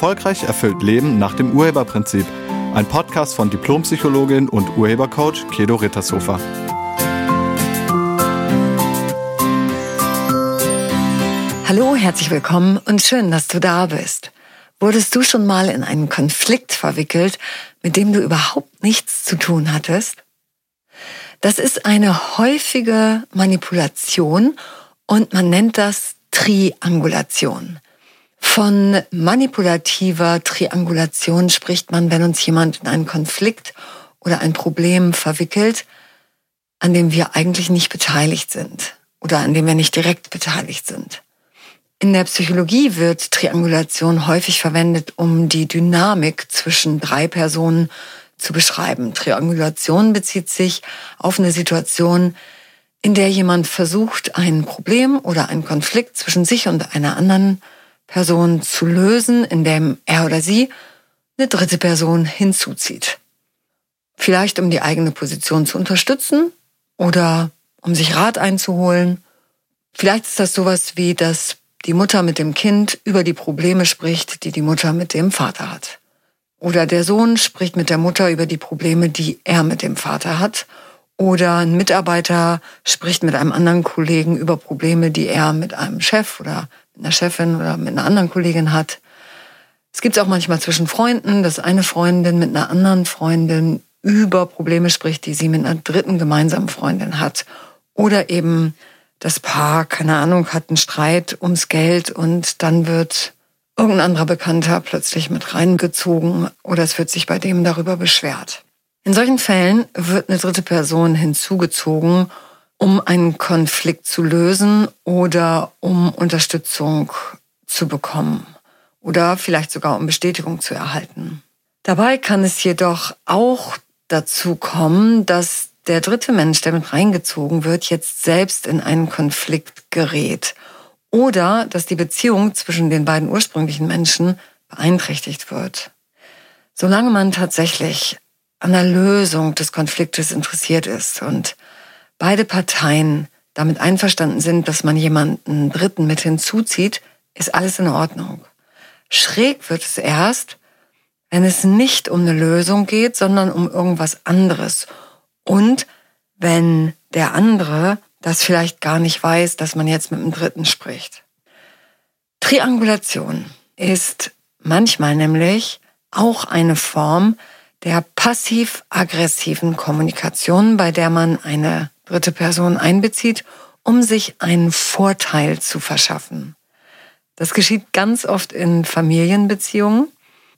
Erfolgreich erfüllt Leben nach dem Urheberprinzip. Ein Podcast von Diplompsychologin und Urhebercoach Kedo Rittershofer. Hallo, herzlich willkommen und schön, dass du da bist. Wurdest du schon mal in einen Konflikt verwickelt, mit dem du überhaupt nichts zu tun hattest? Das ist eine häufige Manipulation und man nennt das Triangulation. Von manipulativer Triangulation spricht man, wenn uns jemand in einen Konflikt oder ein Problem verwickelt, an dem wir eigentlich nicht beteiligt sind oder an dem wir nicht direkt beteiligt sind. In der Psychologie wird Triangulation häufig verwendet, um die Dynamik zwischen drei Personen zu beschreiben. Triangulation bezieht sich auf eine Situation, in der jemand versucht, ein Problem oder einen Konflikt zwischen sich und einer anderen Person zu lösen, indem er oder sie eine dritte Person hinzuzieht. Vielleicht um die eigene Position zu unterstützen oder um sich Rat einzuholen. Vielleicht ist das sowas wie das die Mutter mit dem Kind über die Probleme spricht, die die Mutter mit dem Vater hat. Oder der Sohn spricht mit der Mutter über die Probleme, die er mit dem Vater hat. Oder ein Mitarbeiter spricht mit einem anderen Kollegen über Probleme, die er mit einem Chef oder einer Chefin oder mit einer anderen Kollegin hat. Es gibt es auch manchmal zwischen Freunden, dass eine Freundin mit einer anderen Freundin über Probleme spricht, die sie mit einer dritten gemeinsamen Freundin hat. Oder eben das Paar, keine Ahnung, hat einen Streit ums Geld und dann wird irgendein anderer Bekannter plötzlich mit reingezogen oder es wird sich bei dem darüber beschwert. In solchen Fällen wird eine dritte Person hinzugezogen, um einen Konflikt zu lösen oder um Unterstützung zu bekommen oder vielleicht sogar um Bestätigung zu erhalten. Dabei kann es jedoch auch dazu kommen, dass der dritte Mensch, der mit reingezogen wird, jetzt selbst in einen Konflikt gerät. Oder dass die Beziehung zwischen den beiden ursprünglichen Menschen beeinträchtigt wird. Solange man tatsächlich an der Lösung des Konfliktes interessiert ist und beide Parteien damit einverstanden sind, dass man jemanden Dritten mit hinzuzieht, ist alles in Ordnung. Schräg wird es erst, wenn es nicht um eine Lösung geht, sondern um irgendwas anderes und wenn der andere das vielleicht gar nicht weiß, dass man jetzt mit dem Dritten spricht. Triangulation ist manchmal nämlich auch eine Form der passiv-aggressiven Kommunikation, bei der man eine dritte Person einbezieht, um sich einen Vorteil zu verschaffen. Das geschieht ganz oft in Familienbeziehungen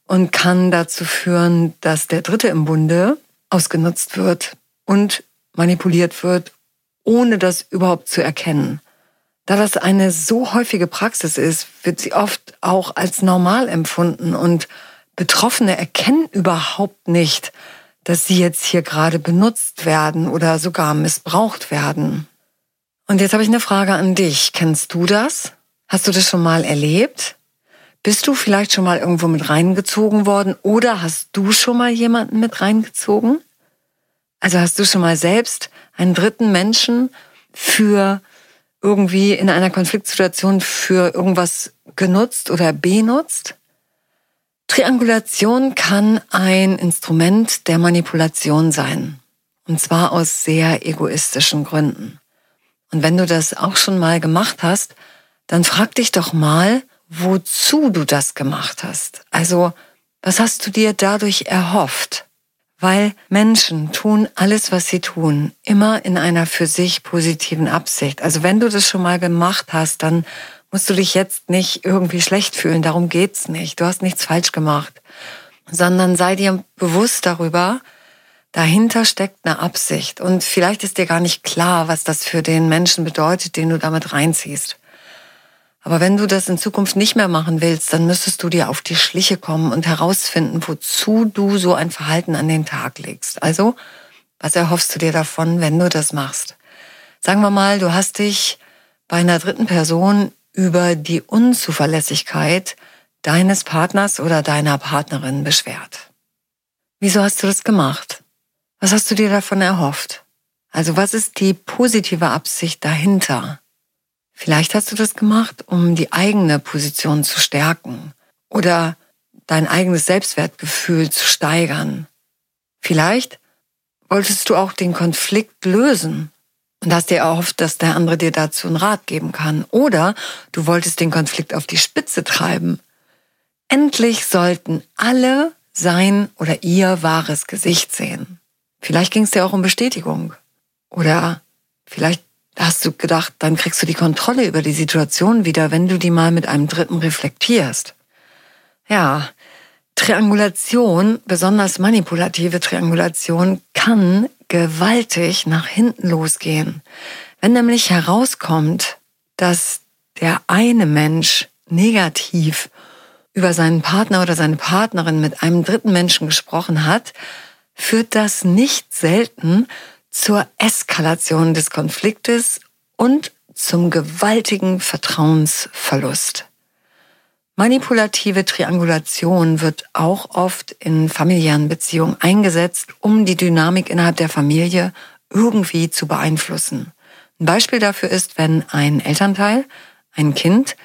und kann dazu führen, dass der Dritte im Bunde ausgenutzt wird und manipuliert wird, ohne das überhaupt zu erkennen. Da das eine so häufige Praxis ist, wird sie oft auch als normal empfunden und Betroffene erkennen überhaupt nicht, dass sie jetzt hier gerade benutzt werden oder sogar missbraucht werden. Und jetzt habe ich eine Frage an dich. Kennst du das? Hast du das schon mal erlebt? Bist du vielleicht schon mal irgendwo mit reingezogen worden oder hast du schon mal jemanden mit reingezogen? Also hast du schon mal selbst einen dritten Menschen für irgendwie in einer Konfliktsituation für irgendwas genutzt oder benutzt? Triangulation kann ein Instrument der Manipulation sein. Und zwar aus sehr egoistischen Gründen. Und wenn du das auch schon mal gemacht hast, dann frag dich doch mal, wozu du das gemacht hast. Also, was hast du dir dadurch erhofft? weil Menschen tun alles, was sie tun, immer in einer für sich positiven Absicht. Also wenn du das schon mal gemacht hast, dann musst du dich jetzt nicht irgendwie schlecht fühlen. Darum geht's nicht. Du hast nichts falsch gemacht, sondern sei dir bewusst darüber, dahinter steckt eine Absicht. Und vielleicht ist dir gar nicht klar, was das für den Menschen bedeutet, den du damit reinziehst. Aber wenn du das in Zukunft nicht mehr machen willst, dann müsstest du dir auf die Schliche kommen und herausfinden, wozu du so ein Verhalten an den Tag legst. Also, was erhoffst du dir davon, wenn du das machst? Sagen wir mal, du hast dich bei einer dritten Person über die Unzuverlässigkeit deines Partners oder deiner Partnerin beschwert. Wieso hast du das gemacht? Was hast du dir davon erhofft? Also was ist die positive Absicht dahinter? Vielleicht hast du das gemacht, um die eigene Position zu stärken oder dein eigenes Selbstwertgefühl zu steigern. Vielleicht wolltest du auch den Konflikt lösen und hast dir erhofft, dass der andere dir dazu einen Rat geben kann. Oder du wolltest den Konflikt auf die Spitze treiben. Endlich sollten alle sein oder ihr wahres Gesicht sehen. Vielleicht ging es dir auch um Bestätigung. Oder vielleicht hast du gedacht, dann kriegst du die Kontrolle über die Situation wieder, wenn du die mal mit einem Dritten reflektierst. Ja, Triangulation, besonders manipulative Triangulation, kann gewaltig nach hinten losgehen. Wenn nämlich herauskommt, dass der eine Mensch negativ über seinen Partner oder seine Partnerin mit einem dritten Menschen gesprochen hat, führt das nicht selten zur Eskalation des Konfliktes und zum gewaltigen Vertrauensverlust. Manipulative Triangulation wird auch oft in familiären Beziehungen eingesetzt, um die Dynamik innerhalb der Familie irgendwie zu beeinflussen. Ein Beispiel dafür ist, wenn ein Elternteil, ein Kind,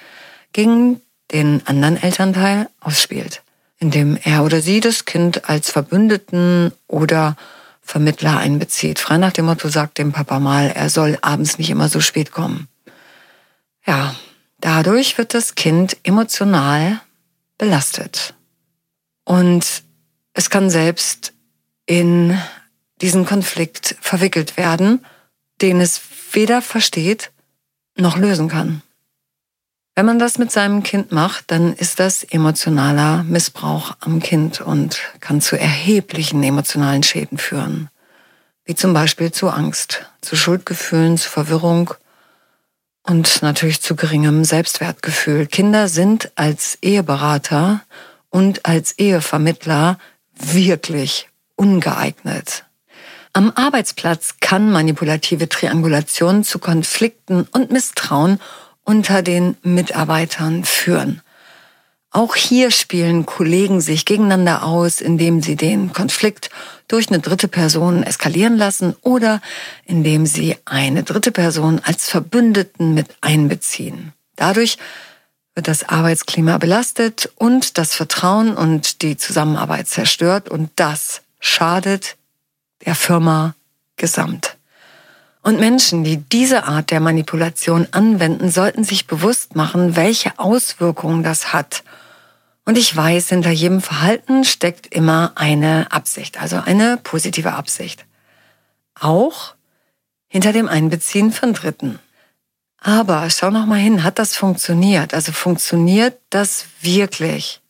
gegen den anderen Elternteil ausspielt, indem er oder sie das Kind als Verbündeten oder Vermittler einbezieht. Frei nach dem Motto sagt dem Papa mal, er soll abends nicht immer so spät kommen. Ja, dadurch wird das Kind emotional belastet. Und es kann selbst in diesen Konflikt verwickelt werden, den es weder versteht noch lösen kann. Wenn man das mit seinem Kind macht, dann ist das emotionaler Missbrauch am Kind und kann zu erheblichen emotionalen Schäden führen. Wie zum Beispiel zu Angst, zu Schuldgefühlen, zu Verwirrung und natürlich zu geringem Selbstwertgefühl. Kinder sind als Eheberater und als Ehevermittler wirklich ungeeignet. Am Arbeitsplatz kann manipulative Triangulation zu Konflikten und Misstrauen unter den Mitarbeitern führen. Auch hier spielen Kollegen sich gegeneinander aus, indem sie den Konflikt durch eine dritte Person eskalieren lassen oder indem sie eine dritte Person als Verbündeten mit einbeziehen. Dadurch wird das Arbeitsklima belastet und das Vertrauen und die Zusammenarbeit zerstört und das schadet der Firma gesamt. Und Menschen, die diese Art der Manipulation anwenden, sollten sich bewusst machen, welche Auswirkungen das hat. Und ich weiß, hinter jedem Verhalten steckt immer eine Absicht, also eine positive Absicht. Auch hinter dem Einbeziehen von Dritten. Aber schau noch mal hin, hat das funktioniert? Also funktioniert das wirklich?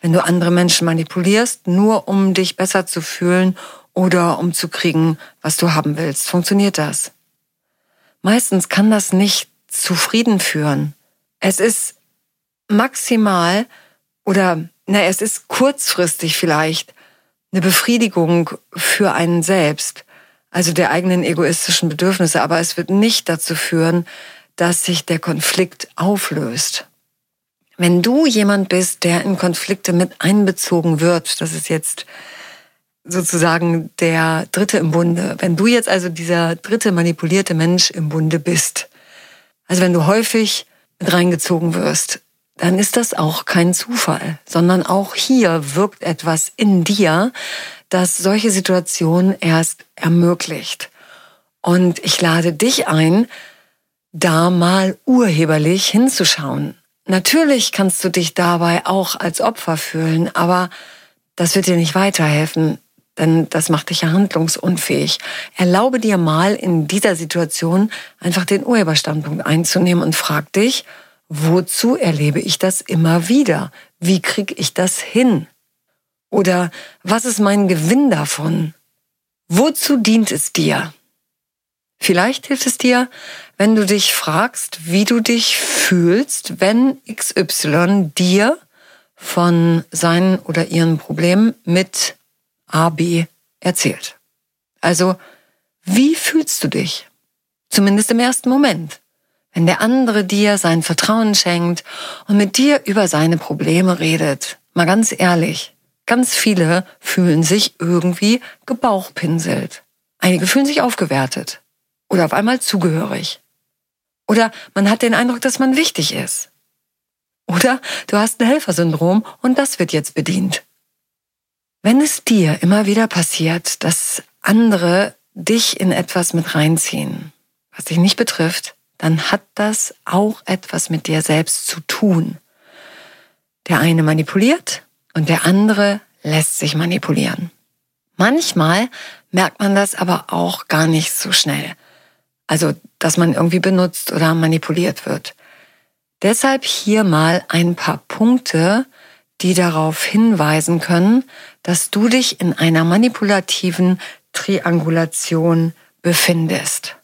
Wenn du andere Menschen manipulierst, nur um dich besser zu fühlen oder um zu kriegen, was du haben willst, funktioniert das? Meistens kann das nicht zufrieden führen. Es ist maximal oder na, es ist kurzfristig vielleicht eine Befriedigung für einen selbst, also der eigenen egoistischen Bedürfnisse, aber es wird nicht dazu führen, dass sich der Konflikt auflöst. Wenn du jemand bist, der in Konflikte mit einbezogen wird, das ist jetzt sozusagen der Dritte im Bunde. Wenn du jetzt also dieser dritte manipulierte Mensch im Bunde bist, also wenn du häufig mit reingezogen wirst, dann ist das auch kein Zufall, sondern auch hier wirkt etwas in dir, das solche Situationen erst ermöglicht. Und ich lade dich ein, da mal urheberlich hinzuschauen. Natürlich kannst du dich dabei auch als Opfer fühlen, aber das wird dir nicht weiterhelfen denn das macht dich ja handlungsunfähig. Erlaube dir mal in dieser Situation einfach den Urheberstandpunkt einzunehmen und frag dich, wozu erlebe ich das immer wieder? Wie kriege ich das hin? Oder was ist mein Gewinn davon? Wozu dient es dir? Vielleicht hilft es dir, wenn du dich fragst, wie du dich fühlst, wenn XY dir von seinen oder ihren Problemen mit AB erzählt. Also, wie fühlst du dich? Zumindest im ersten Moment. Wenn der andere dir sein Vertrauen schenkt und mit dir über seine Probleme redet. Mal ganz ehrlich, ganz viele fühlen sich irgendwie gebauchpinselt. Einige fühlen sich aufgewertet oder auf einmal zugehörig. Oder man hat den Eindruck, dass man wichtig ist. Oder du hast ein Helfersyndrom und das wird jetzt bedient. Wenn es dir immer wieder passiert, dass andere dich in etwas mit reinziehen, was dich nicht betrifft, dann hat das auch etwas mit dir selbst zu tun. Der eine manipuliert und der andere lässt sich manipulieren. Manchmal merkt man das aber auch gar nicht so schnell. Also, dass man irgendwie benutzt oder manipuliert wird. Deshalb hier mal ein paar Punkte, die darauf hinweisen können, dass du dich in einer manipulativen Triangulation befindest.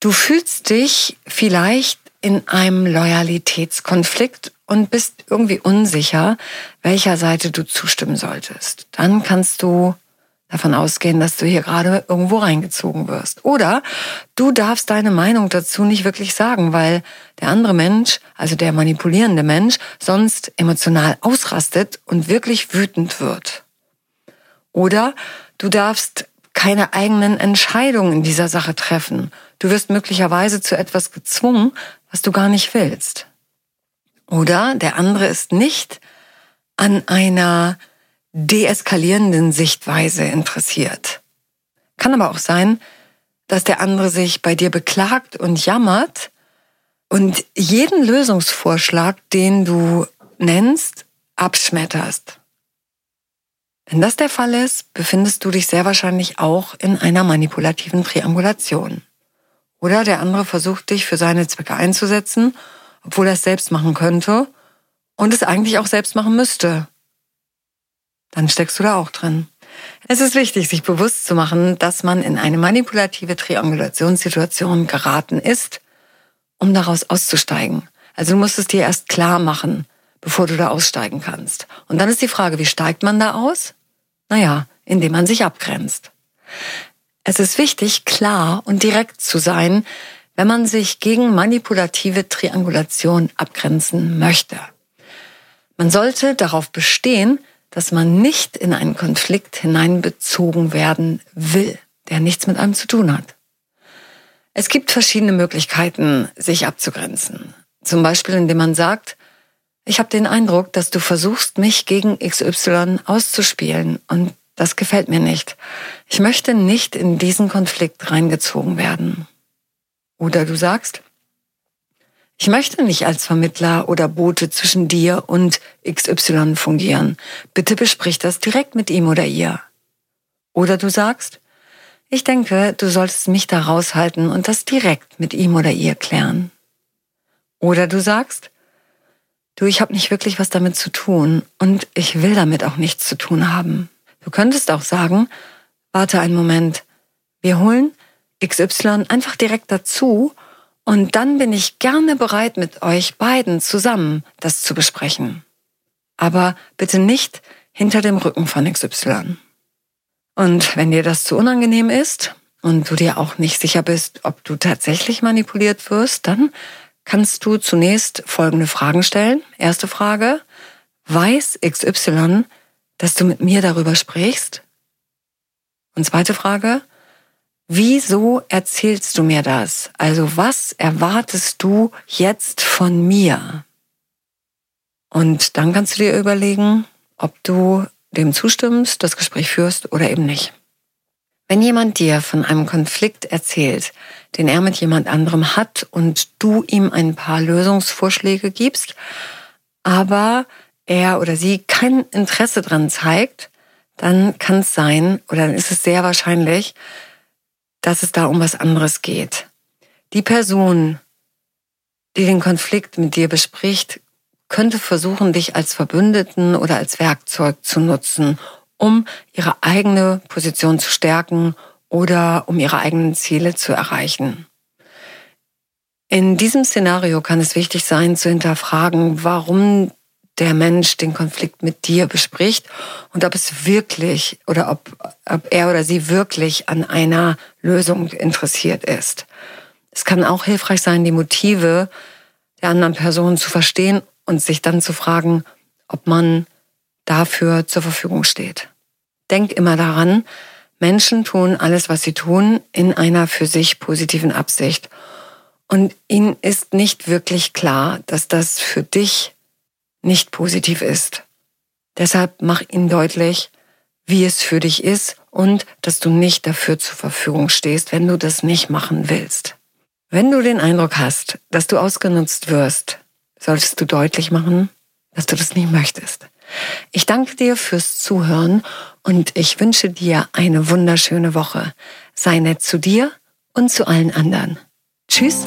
Du fühlst dich vielleicht in einem Loyalitätskonflikt und bist irgendwie unsicher, welcher Seite du zustimmen solltest. Dann kannst du davon ausgehen, dass du hier gerade irgendwo reingezogen wirst. Oder du darfst deine Meinung dazu nicht wirklich sagen, weil der andere Mensch, also der manipulierende Mensch, sonst emotional ausrastet und wirklich wütend wird. Oder du darfst keine eigenen Entscheidungen in dieser Sache treffen. Du wirst möglicherweise zu etwas gezwungen, was du gar nicht willst. Oder der andere ist nicht an einer deeskalierenden Sichtweise interessiert. Kann aber auch sein, dass der andere sich bei dir beklagt und jammert und jeden Lösungsvorschlag, den du nennst, abschmetterst. Wenn das der Fall ist, befindest du dich sehr wahrscheinlich auch in einer manipulativen Triangulation. Oder der andere versucht dich für seine Zwecke einzusetzen, obwohl er es selbst machen könnte und es eigentlich auch selbst machen müsste. Dann steckst du da auch drin. Es ist wichtig, sich bewusst zu machen, dass man in eine manipulative Triangulationssituation geraten ist, um daraus auszusteigen. Also du musst es dir erst klar machen, bevor du da aussteigen kannst. Und dann ist die Frage, wie steigt man da aus? Naja, indem man sich abgrenzt. Es ist wichtig, klar und direkt zu sein, wenn man sich gegen manipulative Triangulation abgrenzen möchte. Man sollte darauf bestehen, dass man nicht in einen Konflikt hineinbezogen werden will, der nichts mit einem zu tun hat. Es gibt verschiedene Möglichkeiten, sich abzugrenzen. Zum Beispiel, indem man sagt, ich habe den Eindruck, dass du versuchst, mich gegen XY auszuspielen und das gefällt mir nicht. Ich möchte nicht in diesen Konflikt reingezogen werden. Oder du sagst, ich möchte nicht als Vermittler oder Bote zwischen dir und XY fungieren. Bitte besprich das direkt mit ihm oder ihr. Oder du sagst, ich denke, du solltest mich da raushalten und das direkt mit ihm oder ihr klären. Oder du sagst, du, ich habe nicht wirklich was damit zu tun und ich will damit auch nichts zu tun haben. Du könntest auch sagen, warte einen Moment, wir holen XY einfach direkt dazu und dann bin ich gerne bereit, mit euch beiden zusammen das zu besprechen. Aber bitte nicht hinter dem Rücken von XY. Und wenn dir das zu unangenehm ist und du dir auch nicht sicher bist, ob du tatsächlich manipuliert wirst, dann kannst du zunächst folgende Fragen stellen. Erste Frage, weiß XY, dass du mit mir darüber sprichst? Und zweite Frage, wieso erzählst du mir das? Also was erwartest du jetzt von mir? Und dann kannst du dir überlegen, ob du dem zustimmst, das Gespräch führst oder eben nicht. Wenn jemand dir von einem Konflikt erzählt, den er mit jemand anderem hat und du ihm ein paar Lösungsvorschläge gibst, aber er oder sie kein Interesse dran zeigt, dann kann es sein oder dann ist es sehr wahrscheinlich, dass es da um was anderes geht. Die Person, die den Konflikt mit dir bespricht, könnte versuchen, dich als Verbündeten oder als Werkzeug zu nutzen, um ihre eigene Position zu stärken oder um ihre eigenen Ziele zu erreichen. In diesem Szenario kann es wichtig sein zu hinterfragen, warum der Mensch den Konflikt mit dir bespricht und ob es wirklich oder ob, ob er oder sie wirklich an einer Lösung interessiert ist. Es kann auch hilfreich sein, die Motive der anderen Person zu verstehen und sich dann zu fragen, ob man dafür zur Verfügung steht. Denk immer daran, Menschen tun alles, was sie tun, in einer für sich positiven Absicht. Und ihnen ist nicht wirklich klar, dass das für dich nicht positiv ist. Deshalb mach ihnen deutlich, wie es für dich ist und dass du nicht dafür zur Verfügung stehst, wenn du das nicht machen willst. Wenn du den Eindruck hast, dass du ausgenutzt wirst, solltest du deutlich machen, dass du das nicht möchtest. Ich danke dir fürs Zuhören und ich wünsche dir eine wunderschöne Woche. Sei nett zu dir und zu allen anderen. Tschüss.